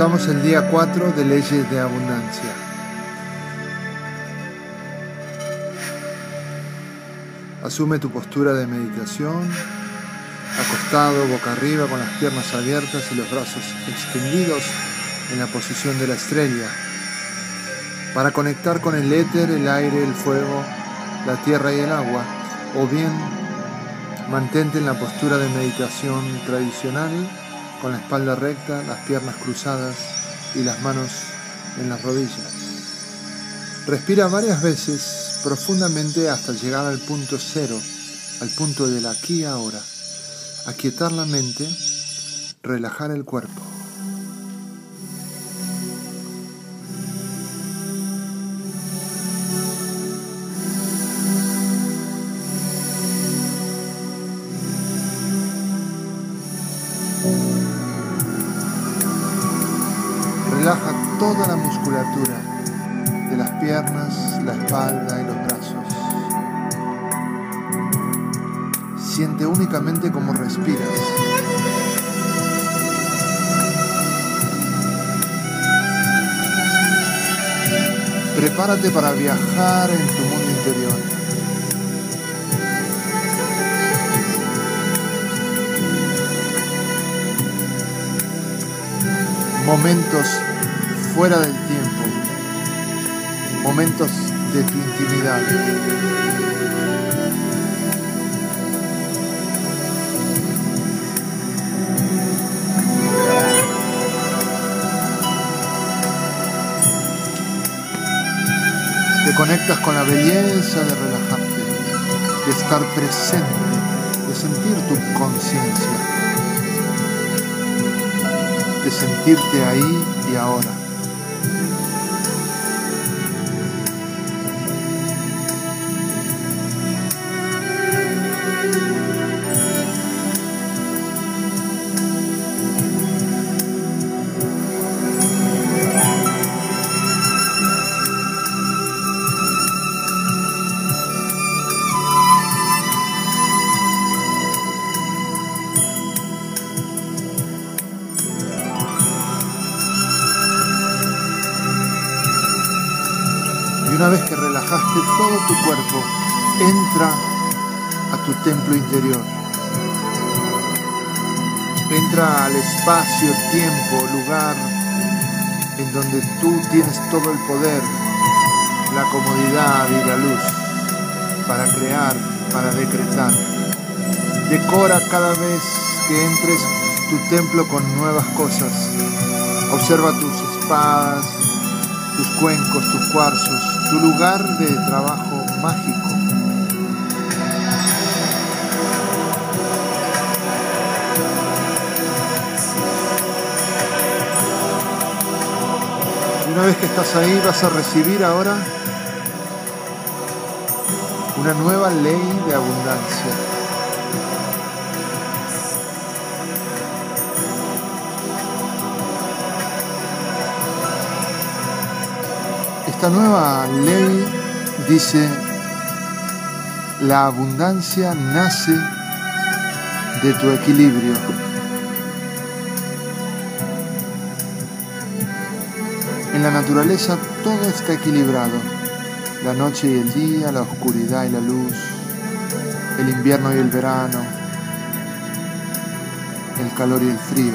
Comenzamos el día 4 de Leyes de Abundancia. Asume tu postura de meditación, acostado boca arriba con las piernas abiertas y los brazos extendidos en la posición de la estrella, para conectar con el éter, el aire, el fuego, la tierra y el agua, o bien mantente en la postura de meditación tradicional con la espalda recta, las piernas cruzadas y las manos en las rodillas. Respira varias veces profundamente hasta llegar al punto cero, al punto del aquí y ahora. Aquietar la mente, relajar el cuerpo. Para viajar en tu mundo interior. Momentos fuera del tiempo, momentos de tu intimidad. Te conectas con la belleza de relajarte, de estar presente, de sentir tu conciencia, de sentirte ahí y ahora. Tu cuerpo, entra a tu templo interior. Entra al espacio, tiempo, lugar en donde tú tienes todo el poder, la comodidad y la luz para crear, para decretar. Decora cada vez que entres tu templo con nuevas cosas. Observa tus espadas, tus cuencos, tus cuarzos, tu lugar de trabajo mágico. Una vez que estás ahí vas a recibir ahora una nueva ley de abundancia. Esta nueva ley dice, la abundancia nace de tu equilibrio. En la naturaleza todo está equilibrado, la noche y el día, la oscuridad y la luz, el invierno y el verano, el calor y el frío.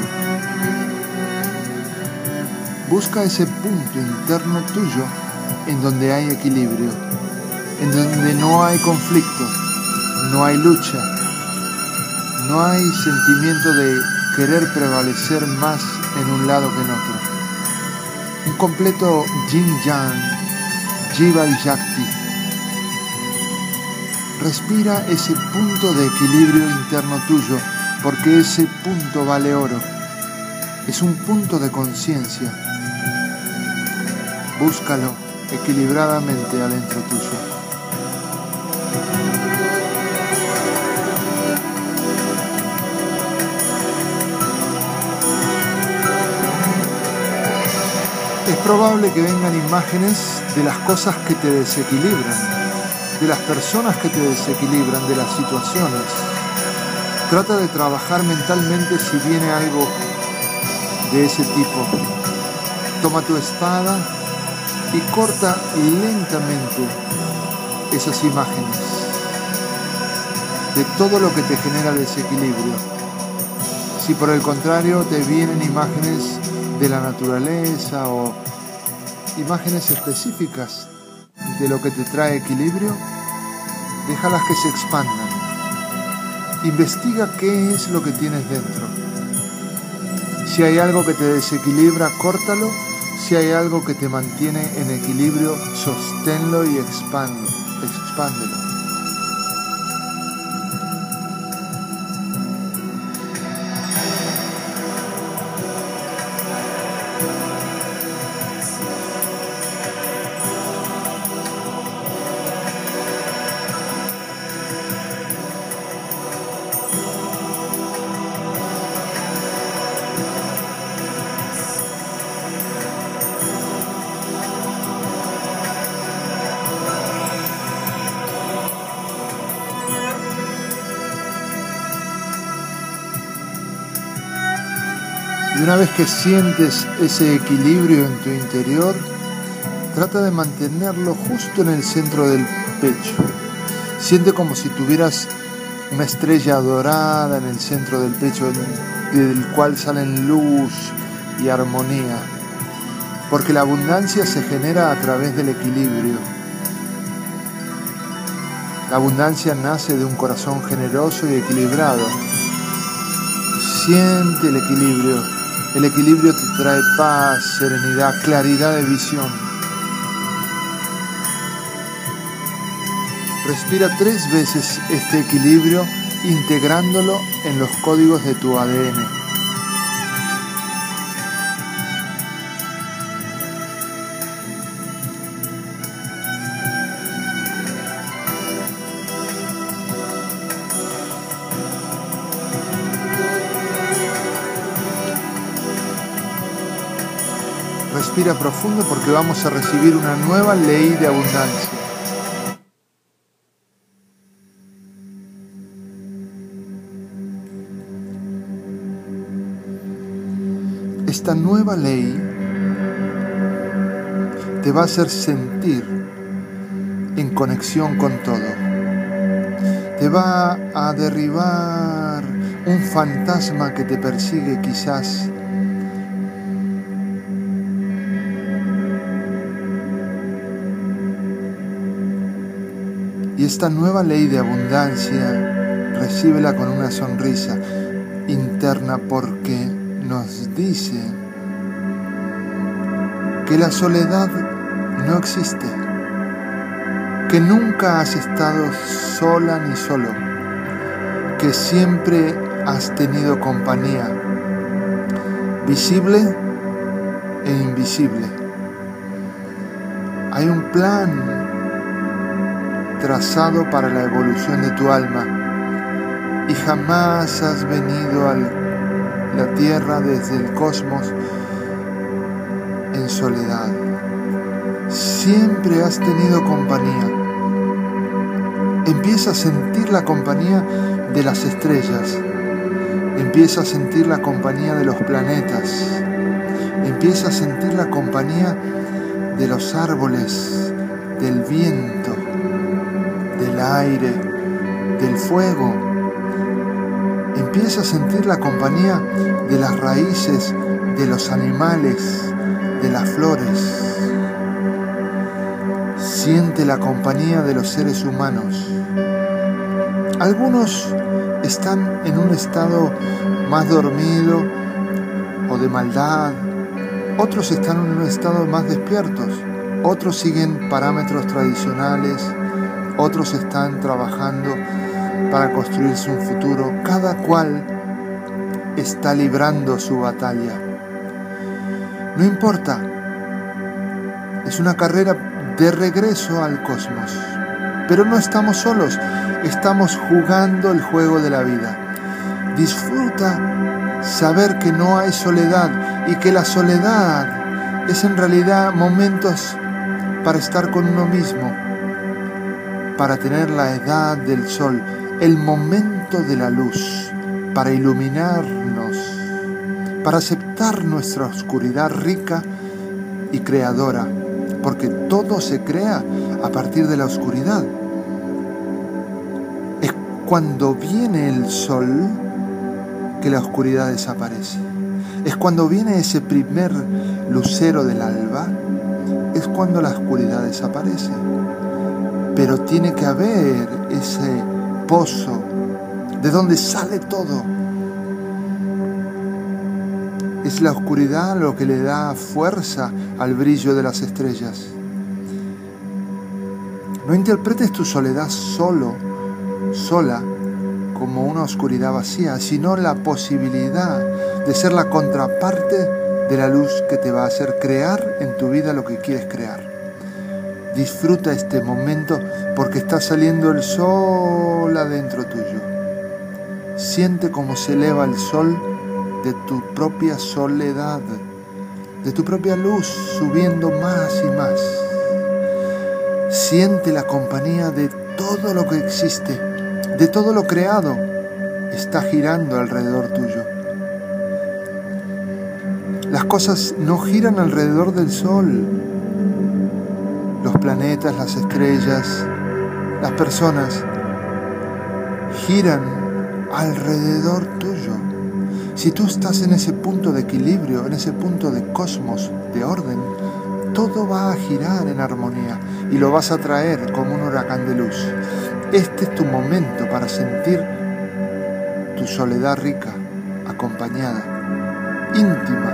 Busca ese punto interno tuyo en donde hay equilibrio, en donde no hay conflicto, no hay lucha, no hay sentimiento de querer prevalecer más en un lado que en otro. Un completo yin yang, jiva y shakti. Respira ese punto de equilibrio interno tuyo, porque ese punto vale oro. Es un punto de conciencia. Búscalo equilibradamente adentro tuyo. Es probable que vengan imágenes de las cosas que te desequilibran, de las personas que te desequilibran, de las situaciones. Trata de trabajar mentalmente si viene algo de ese tipo toma tu espada y corta lentamente esas imágenes de todo lo que te genera desequilibrio. Si por el contrario te vienen imágenes de la naturaleza o imágenes específicas de lo que te trae equilibrio, déjalas que se expandan. Investiga qué es lo que tienes dentro. Si hay algo que te desequilibra, córtalo. Si hay algo que te mantiene en equilibrio, sosténlo y expándelo. expándelo. Que sientes ese equilibrio en tu interior, trata de mantenerlo justo en el centro del pecho. Siente como si tuvieras una estrella dorada en el centro del pecho del cual salen luz y armonía. Porque la abundancia se genera a través del equilibrio. La abundancia nace de un corazón generoso y equilibrado. Siente el equilibrio el equilibrio te trae paz, serenidad, claridad de visión. Respira tres veces este equilibrio integrándolo en los códigos de tu ADN. Respira profundo porque vamos a recibir una nueva ley de abundancia. Esta nueva ley te va a hacer sentir en conexión con todo. Te va a derribar un fantasma que te persigue quizás Y esta nueva ley de abundancia, recíbela con una sonrisa interna porque nos dice que la soledad no existe, que nunca has estado sola ni solo, que siempre has tenido compañía, visible e invisible. Hay un plan trazado para la evolución de tu alma y jamás has venido a la tierra desde el cosmos en soledad. Siempre has tenido compañía. Empieza a sentir la compañía de las estrellas. Empieza a sentir la compañía de los planetas. Empieza a sentir la compañía de los árboles, del viento, del aire, del fuego. Empieza a sentir la compañía de las raíces, de los animales, de las flores. Siente la compañía de los seres humanos. Algunos están en un estado más dormido o de maldad, otros están en un estado más despiertos, otros siguen parámetros tradicionales, otros están trabajando para construirse un futuro, cada cual está librando su batalla. No importa, es una carrera de regreso al cosmos, pero no estamos solos, estamos jugando el juego de la vida. Disfruta saber que no hay soledad y que la soledad es en realidad momentos para estar con uno mismo, para tener la edad del sol, el momento de la luz, para iluminarnos, para aceptar nuestra oscuridad rica y creadora, porque todo se crea a partir de la oscuridad. Es cuando viene el sol que la oscuridad desaparece. Es cuando viene ese primer lucero del alba, es cuando la oscuridad desaparece. Pero tiene que haber ese pozo de donde sale todo. Es la oscuridad lo que le da fuerza al brillo de las estrellas. No interpretes tu soledad solo, sola, como una oscuridad vacía, sino la posibilidad de ser la contraparte de la luz que te va a hacer crear en tu vida lo que quieres crear. Disfruta este momento porque está saliendo el sol adentro tuyo. Siente cómo se eleva el sol de tu propia soledad, de tu propia luz subiendo más y más. Siente la compañía de todo lo que existe, de todo lo creado, está girando alrededor tuyo. Las cosas no giran alrededor del sol. Planetas, las estrellas, las personas giran alrededor tuyo. Si tú estás en ese punto de equilibrio, en ese punto de cosmos, de orden, todo va a girar en armonía y lo vas a traer como un huracán de luz. Este es tu momento para sentir tu soledad rica, acompañada, íntima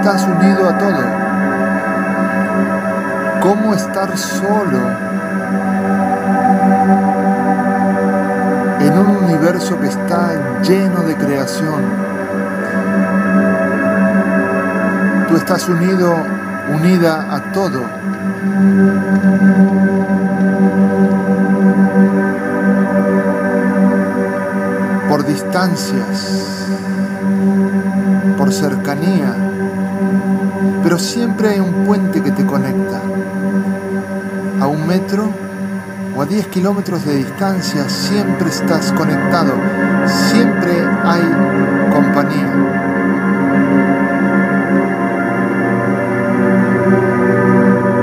estás unido a todo. ¿Cómo estar solo en un universo que está lleno de creación? Tú estás unido, unida a todo. Por distancias, por cercanía pero siempre hay un puente que te conecta. A un metro o a 10 kilómetros de distancia siempre estás conectado, siempre hay compañía.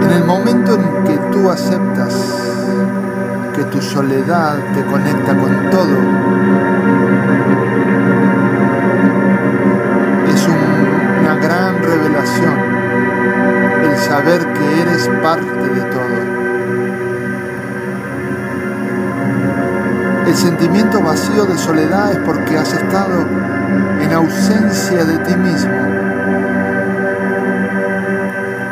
En el momento en que tú aceptas que tu soledad te conecta con todo, es una gran revelación el saber que eres parte de todo. El sentimiento vacío de soledad es porque has estado en ausencia de ti mismo.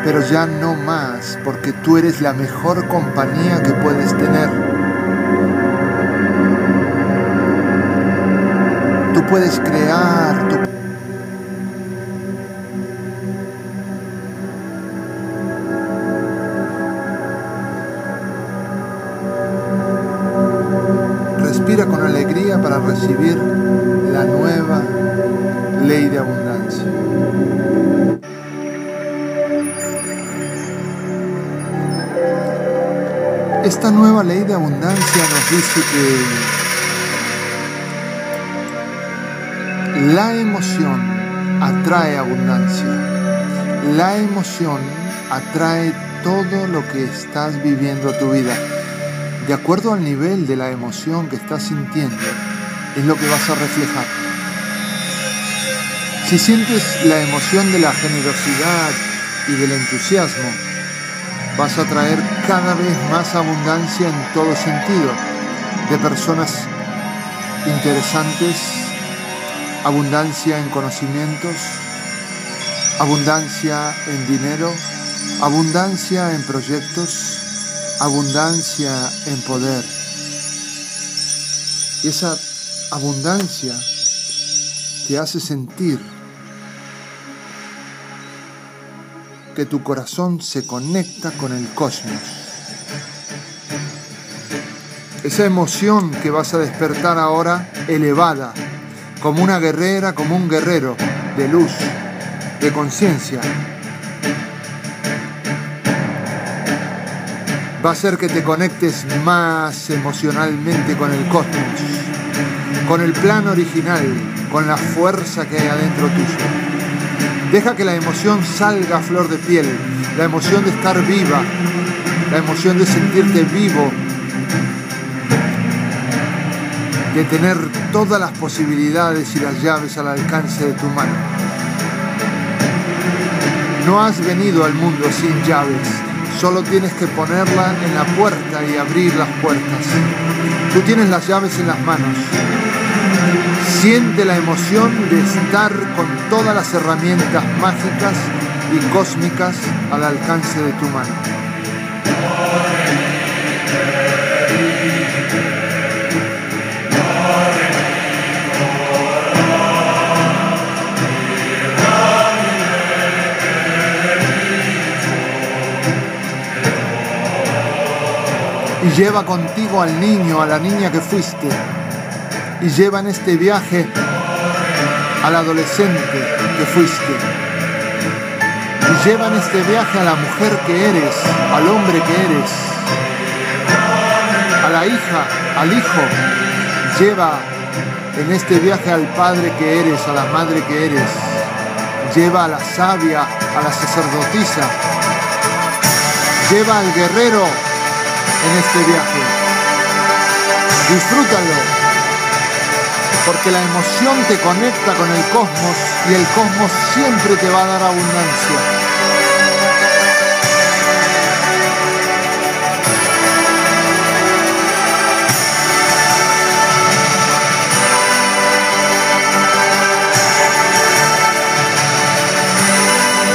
Pero ya no más, porque tú eres la mejor compañía que puedes tener. Tú puedes crear, tú para recibir la nueva ley de abundancia. Esta nueva ley de abundancia nos dice que la emoción atrae abundancia. La emoción atrae todo lo que estás viviendo a tu vida. De acuerdo al nivel de la emoción que estás sintiendo, es lo que vas a reflejar. Si sientes la emoción de la generosidad y del entusiasmo, vas a traer cada vez más abundancia en todo sentido, de personas interesantes, abundancia en conocimientos, abundancia en dinero, abundancia en proyectos, abundancia en poder. Y esa abundancia te hace sentir que tu corazón se conecta con el cosmos. Esa emoción que vas a despertar ahora elevada, como una guerrera, como un guerrero de luz, de conciencia, va a hacer que te conectes más emocionalmente con el cosmos, con el plan original, con la fuerza que hay adentro tuyo. Deja que la emoción salga a flor de piel, la emoción de estar viva, la emoción de sentirte vivo, de tener todas las posibilidades y las llaves al alcance de tu mano. No has venido al mundo sin llaves, Solo tienes que ponerla en la puerta y abrir las puertas. Tú tienes las llaves en las manos. Siente la emoción de estar con todas las herramientas mágicas y cósmicas al alcance de tu mano. Y lleva contigo al niño, a la niña que fuiste, y lleva en este viaje al adolescente que fuiste, y lleva en este viaje a la mujer que eres, al hombre que eres, a la hija, al hijo, lleva en este viaje al padre que eres, a la madre que eres, lleva a la sabia, a la sacerdotisa, lleva al guerrero en este viaje. Disfrútalo, porque la emoción te conecta con el cosmos y el cosmos siempre te va a dar abundancia.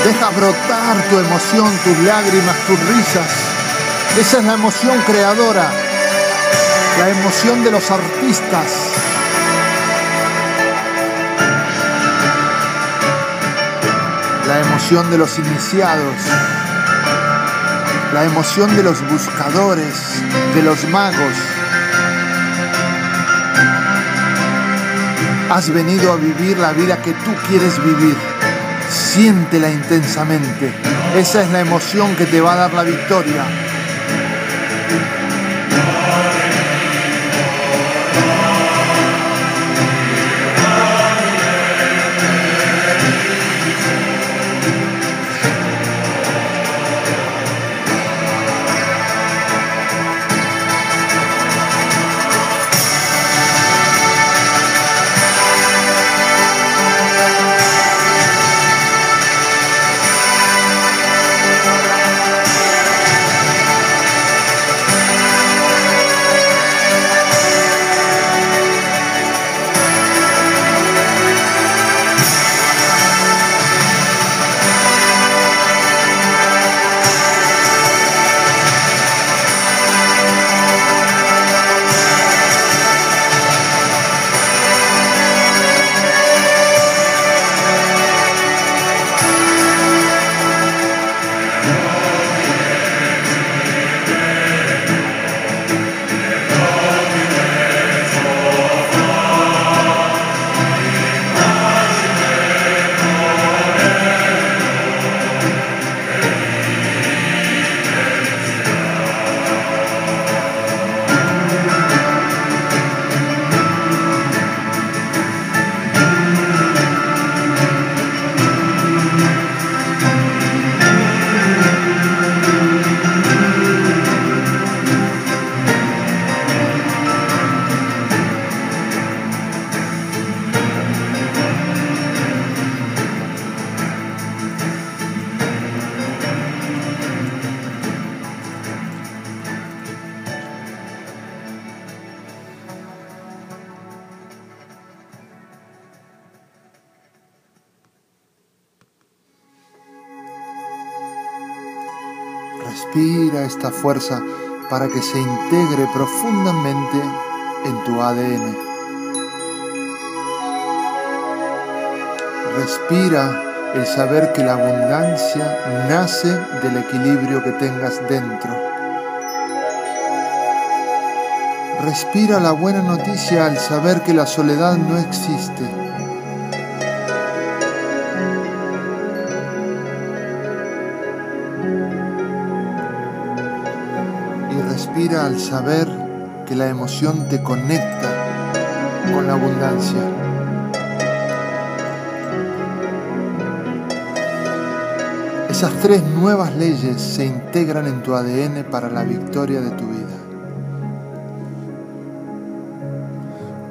Deja brotar tu emoción, tus lágrimas, tus risas esa es la emoción creadora, la emoción de los artistas. La emoción de los iniciados, la emoción de los buscadores, de los magos. Has venido a vivir la vida que tú quieres vivir. Siéntela intensamente. Esa es la emoción que te va a dar la victoria. Esta fuerza para que se integre profundamente en tu ADN. Respira el saber que la abundancia nace del equilibrio que tengas dentro. Respira la buena noticia al saber que la soledad no existe. Al saber que la emoción te conecta con la abundancia. Esas tres nuevas leyes se integran en tu ADN para la victoria de tu vida.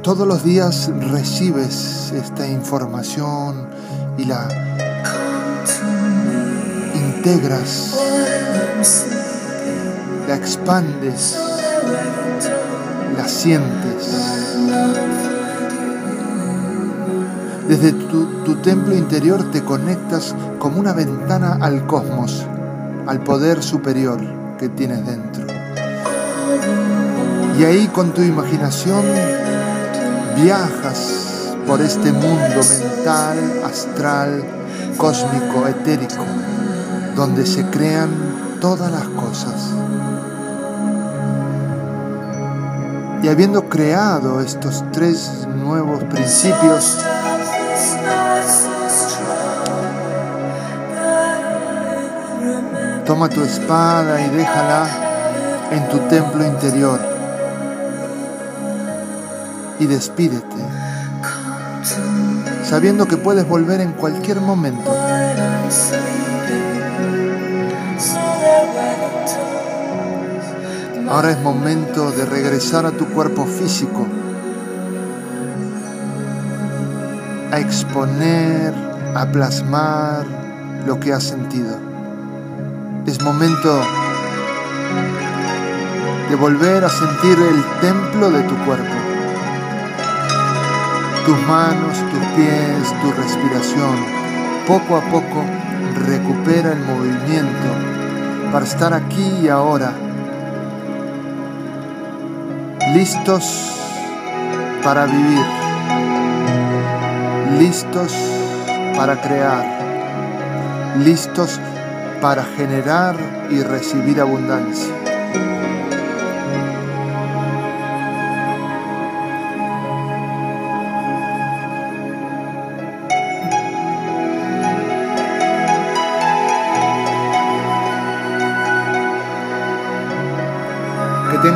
Todos los días recibes esta información y la integras, la expandes, la sientes. Desde tu, templo interior te conectas como una ventana al cosmos, al poder superior que tienes dentro. Y ahí con tu imaginación viajas por este mundo mental, astral, cósmico, etérico, donde se crean todas las cosas. Y habiendo creado estos tres nuevos principios, Toma tu espada y déjala en tu templo interior y despídete, sabiendo que puedes volver en cualquier momento. Ahora es momento de regresar a tu cuerpo físico, a exponer, a plasmar lo que has sentido. Es momento de volver a sentir el templo de tu cuerpo. Tus manos, tus pies, tu respiración. Poco a poco recupera el movimiento para estar aquí y ahora. Listos para vivir. Listos para crear. Listos para generar y recibir abundancia.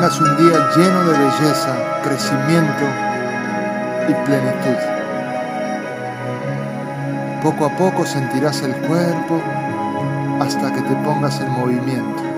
Tengas un día lleno de belleza, crecimiento y plenitud. Poco a poco sentirás el cuerpo hasta que te pongas en movimiento.